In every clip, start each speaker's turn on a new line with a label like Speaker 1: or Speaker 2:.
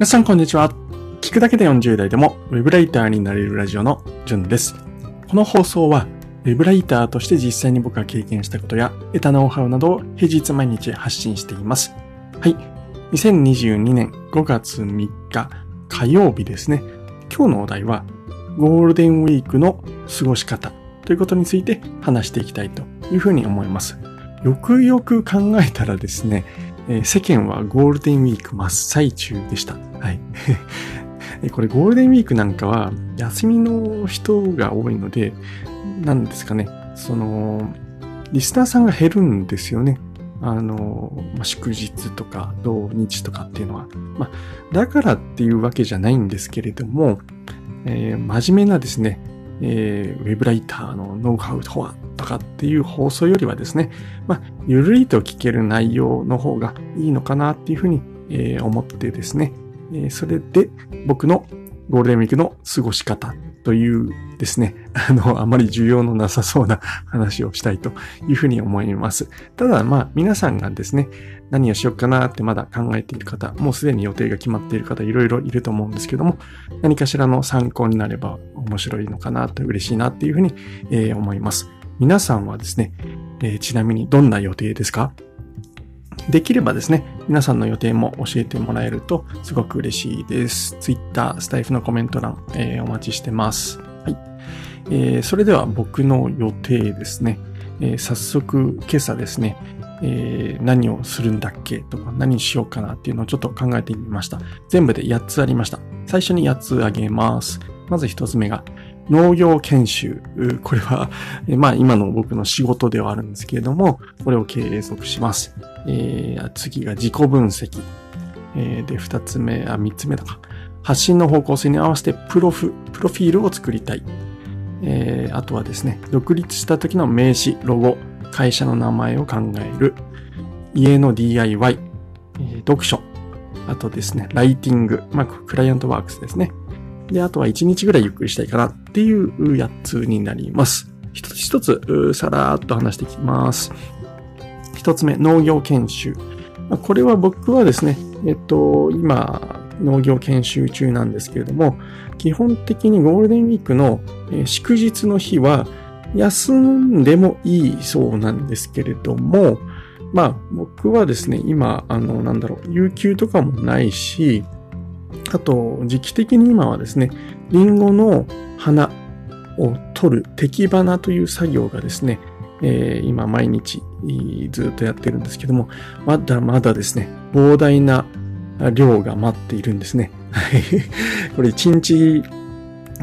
Speaker 1: 皆さんこんにちは。聞くだけで40代でもウェブライターになれるラジオのじゅんです。この放送はウェブライターとして実際に僕が経験したことや得たノウハウなどを平日毎日発信しています。はい。2022年5月3日火曜日ですね。今日のお題はゴールデンウィークの過ごし方ということについて話していきたいというふうに思います。よくよく考えたらですね、え世間はゴールデンウィーク真っ最中でした。はい。これゴールデンウィークなんかは休みの人が多いので、なんですかね、その、リスナーさんが減るんですよね。あの、まあ、祝日とか土日とかっていうのは。まあ、だからっていうわけじゃないんですけれども、えー、真面目なですね、えー、ウェブライターのノウハウとはとかっていう放送よりはですね、まあ、ゆるりと聞ける内容の方がいいのかなっていうふうに、えー、思ってですね、えー、それで僕のゴールデンウィークの過ごし方というですね、あの、あまり需要のなさそうな話をしたいというふうに思います。ただ、まあ、皆さんがですね、何をしようかなってまだ考えている方、もうすでに予定が決まっている方、いろいろいると思うんですけども、何かしらの参考になれば面白いのかなと嬉しいなっていうふうに、えー、思います。皆さんはですね、えー、ちなみにどんな予定ですか？できればですね、皆さんの予定も教えてもらえるとすごく嬉しいです。Twitter、スタイフのコメント欄、えー、お待ちしてます。はい。えー、それでは僕の予定ですね。えー、早速今朝ですね、えー、何をするんだっけ？とか何しようかなっていうのをちょっと考えてみました。全部で8つありました。最初に8つあげます。まず1つ目が農業研修。これは、まあ今の僕の仕事ではあるんですけれども、これを継続します。えー、次が自己分析。えー、で、二つ目、あ、三つ目だか。発信の方向性に合わせてプロフ、プロフィールを作りたい。えー、あとはですね、独立した時の名刺、ロゴ、会社の名前を考える。家の DIY、えー、読書。あとですね、ライティング、まあ、クライアントワークスですね。で、あとは1日ぐらいゆっくりしたいかなっていう8つになります。一つ一つ、さらーっと話していきます。一つ目、農業研修。これは僕はですね、えっと、今、農業研修中なんですけれども、基本的にゴールデンウィークの祝日の日は休んでもいいそうなんですけれども、まあ僕はですね、今、あの、なんだろう、有給とかもないし、あと、時期的に今はですね、リンゴの花を取る摘花という作業がですね、えー、今毎日ずっとやってるんですけども、まだまだですね、膨大な量が待っているんですね。これ一日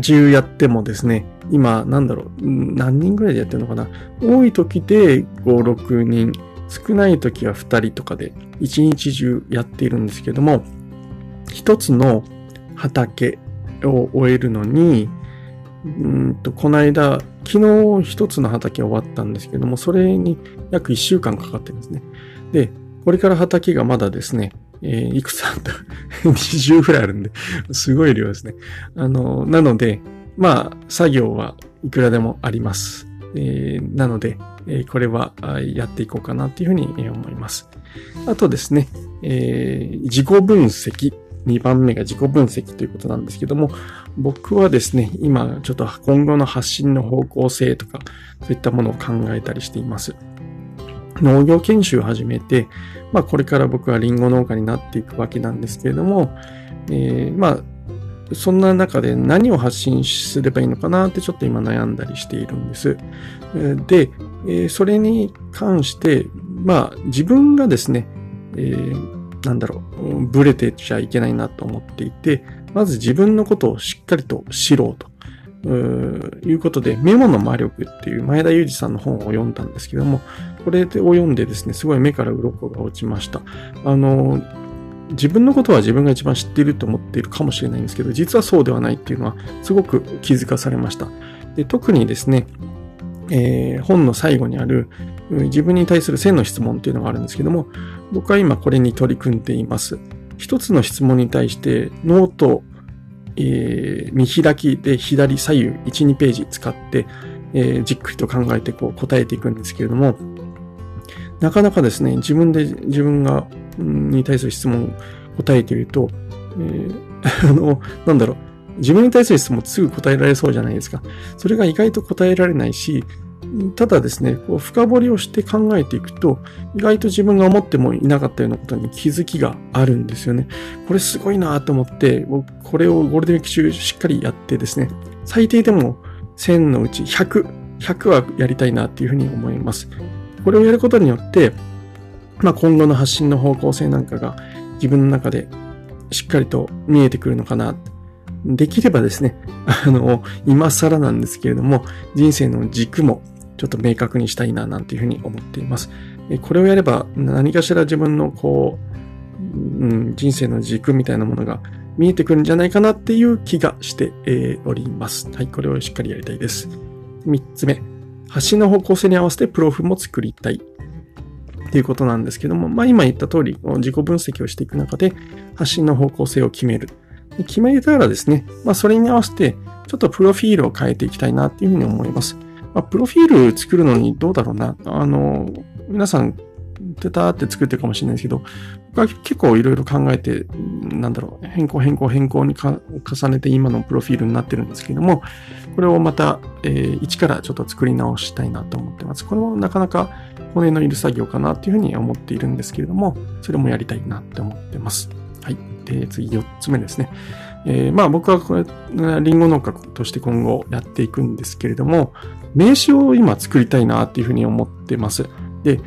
Speaker 1: 中やってもですね、今、なんだろう、何人ぐらいでやってるのかな多い時で5、6人、少ない時は2人とかで一日中やっているんですけども、一つの畑を終えるのに、うんと、この間、昨日一つの畑終わったんですけども、それに約一週間かかってるんですね。で、これから畑がまだですね、えー、いくつあった ?20 ぐらいあるんで、すごい量ですね。あの、なので、まあ、作業はいくらでもあります。えー、なので、えー、これはやっていこうかなっていうふうに思います。あとですね、えー、自己分析2番目が自己分析ということなんですけども、僕はですね、今ちょっと今後の発信の方向性とか、そういったものを考えたりしています。農業研修を始めて、まあこれから僕はリンゴ農家になっていくわけなんですけれども、えー、まあそんな中で何を発信すればいいのかなってちょっと今悩んだりしているんです。で、それに関して、まあ自分がですね、えーなんだろう、ブレてちゃいけないなと思っていて、まず自分のことをしっかりと知ろうと。いうことで、メモの魔力っていう前田裕二さんの本を読んだんですけども、これを読んでですね、すごい目から鱗が落ちました。あの、自分のことは自分が一番知っていると思っているかもしれないんですけど、実はそうではないっていうのはすごく気づかされました。で特にですね、えー、本の最後にある自分に対する性の質問っていうのがあるんですけども、僕は今これに取り組んでいます。一つの質問に対してノート、えー、見開きで左左右1、2ページ使って、えー、じっくりと考えてこう答えていくんですけれども、なかなかですね、自分で自分が、に対する質問を答えていると、えー、あの、なんだろう。自分に対する質問すぐ答えられそうじゃないですか。それが意外と答えられないし、ただですね、こう深掘りをして考えていくと、意外と自分が思ってもいなかったようなことに気づきがあるんですよね。これすごいなと思って、僕これをゴールデンウィーク中しっかりやってですね、最低でも1000のうち100、100はやりたいなっていうふうに思います。これをやることによって、まあ、今後の発信の方向性なんかが自分の中でしっかりと見えてくるのかな。できればですね、あの、今更なんですけれども、人生の軸もちょっと明確にしたいな、なんていうふうに思っています。これをやれば何かしら自分のこう、うん、人生の軸みたいなものが見えてくるんじゃないかなっていう気がして、おります。はい、これをしっかりやりたいです。三つ目、発信の方向性に合わせてプロフも作りたい。っていうことなんですけども、まあ今言った通り、自己分析をしていく中で、発信の方向性を決める。決めたらですね、まあそれに合わせて、ちょっとプロフィールを変えていきたいなっていうふうに思います。まあ、プロフィール作るのにどうだろうな。あの、皆さんてたって作ってるかもしれないですけど、僕は結構いろいろ考えて、なんだろう、変更変更変更に重ねて今のプロフィールになってるんですけども、これをまた、えー、一からちょっと作り直したいなと思ってます。これもなかなか骨のいる作業かなっていうふうに思っているんですけれども、それもやりたいなって思ってます。はい。で、次4つ目ですね。えー、まあ僕はこれ、リンゴ農家として今後やっていくんですけれども、名刺を今作りたいなっていうふうに思ってます。で、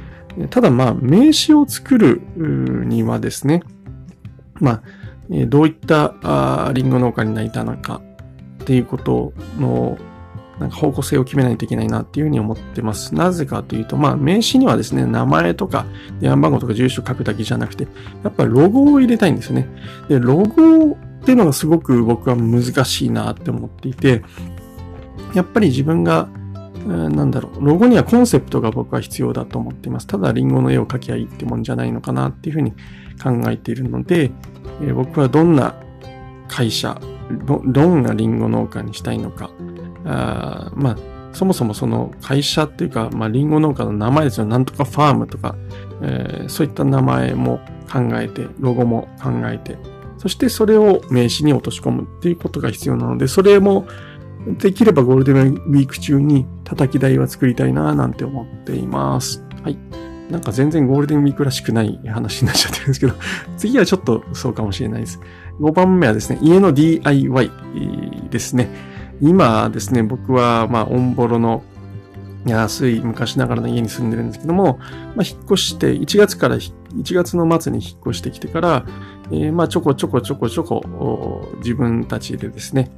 Speaker 1: ただまあ、名刺を作るにはですね、まあ、どういったリンゴ農家になりたのかっていうことのなんか方向性を決めないといけないなっていうふうに思ってます。なぜかというと、まあ名刺にはですね、名前とか電話番号とか住所書くだけじゃなくて、やっぱロゴを入れたいんですよね。で、ロゴっていうのがすごく僕は難しいなって思っていて、やっぱり自分がなんだろう、ロゴにはコンセプトが僕は必要だと思っています。ただリンゴの絵を描きゃいいってもんじゃないのかなっていうふうに考えているので、え、僕はどんな会社、どんなリンゴ農家にしたいのか、あまあ、そもそもその会社っていうか、まあ、リンゴ農家の名前ですよ。なんとかファームとか、えー、そういった名前も考えて、ロゴも考えて、そしてそれを名刺に落とし込むっていうことが必要なので、それもできればゴールデンウィーク中に叩き台は作りたいななんて思っています。はい。なんか全然ゴールデンウィークらしくない話になっちゃってるんですけど、次はちょっとそうかもしれないです。5番目はですね、家の DIY ですね。今ですね、僕は、まあ、オンボロの安い昔ながらの家に住んでるんですけども、まあ、引っ越して、1月から、1月の末に引っ越してきてから、えー、まあ、ちょこちょこちょこちょこ、自分たちでですね、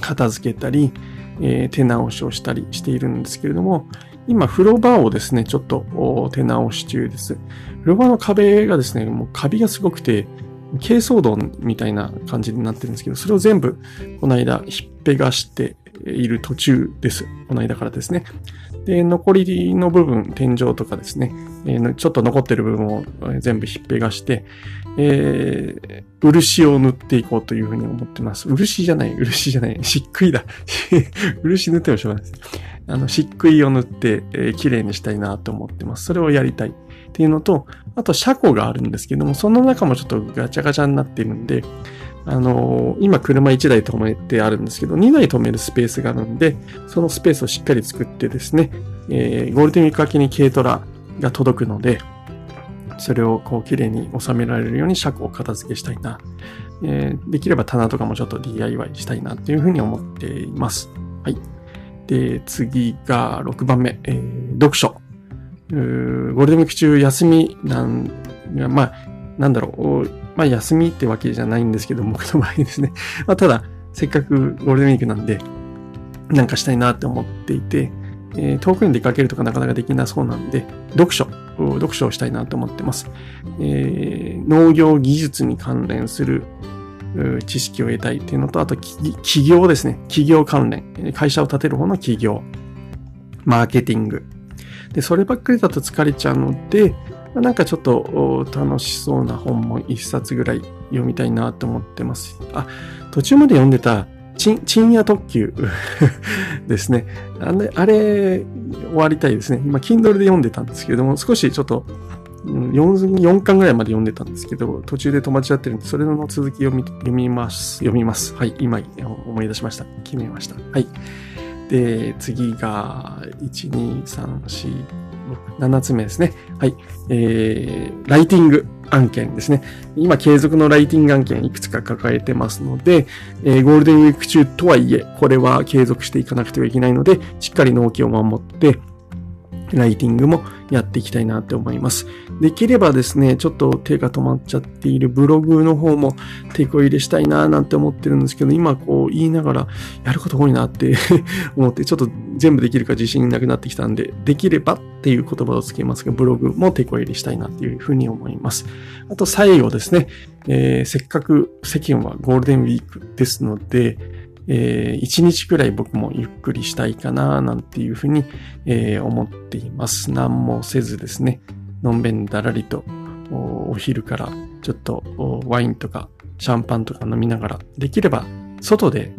Speaker 1: 片付けたり、えー、手直しをしたりしているんですけれども、今、風呂場をですね、ちょっと手直し中です。風呂場の壁がですね、もうカビがすごくて、珪藻土みたいな感じになってるんですけど、それを全部、この間、ひっぺがしている途中です。この間からですね。で、残りの部分、天井とかですね、えー、ちょっと残ってる部分を全部ひっぺがして、えー、漆を塗っていこうというふうに思ってます。漆じゃない、漆じゃない、漆喰だ。漆塗ってもしょうがないです。あの、漆喰を塗って、えー、綺麗にしたいなと思ってます。それをやりたいっていうのと、あと車庫があるんですけども、その中もちょっとガチャガチャになっているんで、あのー、今車1台止めてあるんですけど、2台止めるスペースがあるんで、そのスペースをしっかり作ってですね、えー、ゴールデンウィーク明けに軽トラが届くので、それをこう綺麗に収められるように車庫を片付けしたいな。えー、できれば棚とかもちょっと DIY したいなっていうふうに思っています。はい。で、次が6番目、えー、読書。ゴールデンウィーク中休みなん、まあ、なんだろう、まあ休みってわけじゃないんですけど、僕の場合ですね。まあただ、せっかくゴールデンウィークなんで、なんかしたいなって思っていて、えー、遠くに出かけるとかなかなかできなそうなんで、読書、読書をしたいなと思ってます。えー、農業技術に関連する知識を得たいっていうのと、あと企業ですね。企業関連。会社を立てる方の企業。マーケティング。で、そればっかりだと疲れちゃうので、なんかちょっと楽しそうな本も一冊ぐらい読みたいなと思ってます。あ、途中まで読んでた賃夜特急 ですね。あれ、あれ、終わりたいですね。今、Kindle で読んでたんですけども、少しちょっと、4, 4巻ぐらいまで読んでたんですけど、途中で止まっちゃってるんで、それの続き読み、読みます。読みます。はい、今思い出しました。決めました。はい。で、次が、1、2、3、4、6、7つ目ですね。はい。えー、ライティング案件ですね。今、継続のライティング案件いくつか抱えてますので、えー、ゴールデンウィーク中とはいえ、これは継続していかなくてはいけないので、しっかり納期を守って、ライティングもやっていきたいなって思います。できればですね、ちょっと手が止まっちゃっているブログの方も手こ入れしたいななんて思ってるんですけど、今こう言いながらやること多いなって 思って、ちょっと全部できるか自信なくなってきたんで、できればっていう言葉をつけますが、ブログも手こ入れしたいなっていうふうに思います。あと最後ですね、えー、せっかく世間はゴールデンウィークですので、えー、一日くらい僕もゆっくりしたいかな、なんていうふうに、えー、思っています。何もせずですね、のんべんだらりと、お昼からちょっとワインとかシャンパンとか飲みながら、できれば外で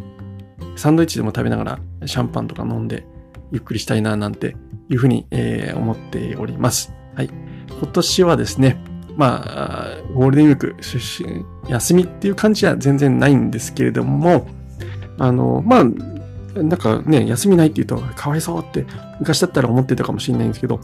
Speaker 1: サンドイッチでも食べながらシャンパンとか飲んでゆっくりしたいな、なんていうふうに、えー、思っております。はい。今年はですね、まあ、ゴールデンウィーク、休みっていう感じは全然ないんですけれども、あの、まあ、なんかね、休みないって言うと、かわいそうって昔だったら思ってたかもしれないんですけど、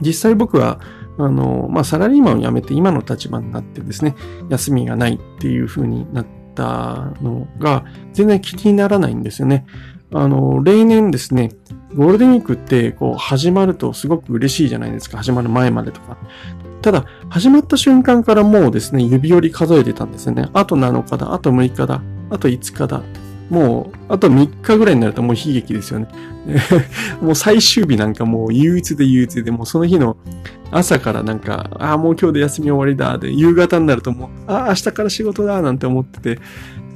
Speaker 1: 実際僕は、あの、まあ、サラリーマンを辞めて今の立場になってですね、休みがないっていう風になったのが、全然気にならないんですよね。あの、例年ですね、ゴールデンウィークって、こう、始まるとすごく嬉しいじゃないですか。始まる前までとか。ただ、始まった瞬間からもうですね、指折り数えてたんですよね。あと7日だ、あと6日だ、あと5日だ。もう、あと3日ぐらいになるともう悲劇ですよね。もう最終日なんかもう憂鬱で憂鬱で、もうその日の朝からなんか、ああ、もう今日で休み終わりだ、で、夕方になるともう、ああ、明日から仕事だ、なんて思ってて、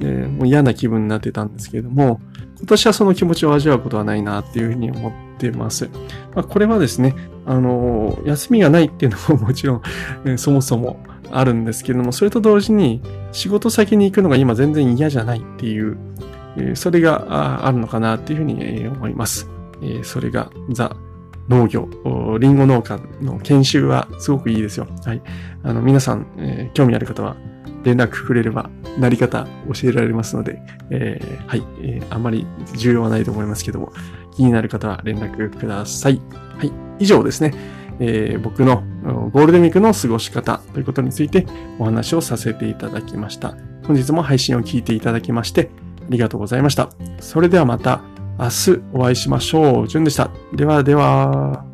Speaker 1: えー、もう嫌な気分になってたんですけれども、今年はその気持ちを味わうことはないなっていうふうに思ってます。まあ、これはですね、あの、休みがないっていうのももちろん、えー、そもそもあるんですけれども、それと同時に仕事先に行くのが今全然嫌じゃないっていう、それがあるのかなっていうふうに思います。それがザ・農業、リンゴ農家の研修はすごくいいですよ。はい。あの、皆さん、え、興味ある方は連絡くれれば、なり方教えられますので、えー、はい、えー、あまり重要はないと思いますけども、気になる方は連絡ください。はい。以上ですね。えー、僕のゴールデンウィークの過ごし方ということについてお話をさせていただきました。本日も配信を聞いていただきまして、ありがとうございました。それではまた明日お会いしましょう。じゅんでした。ではでは。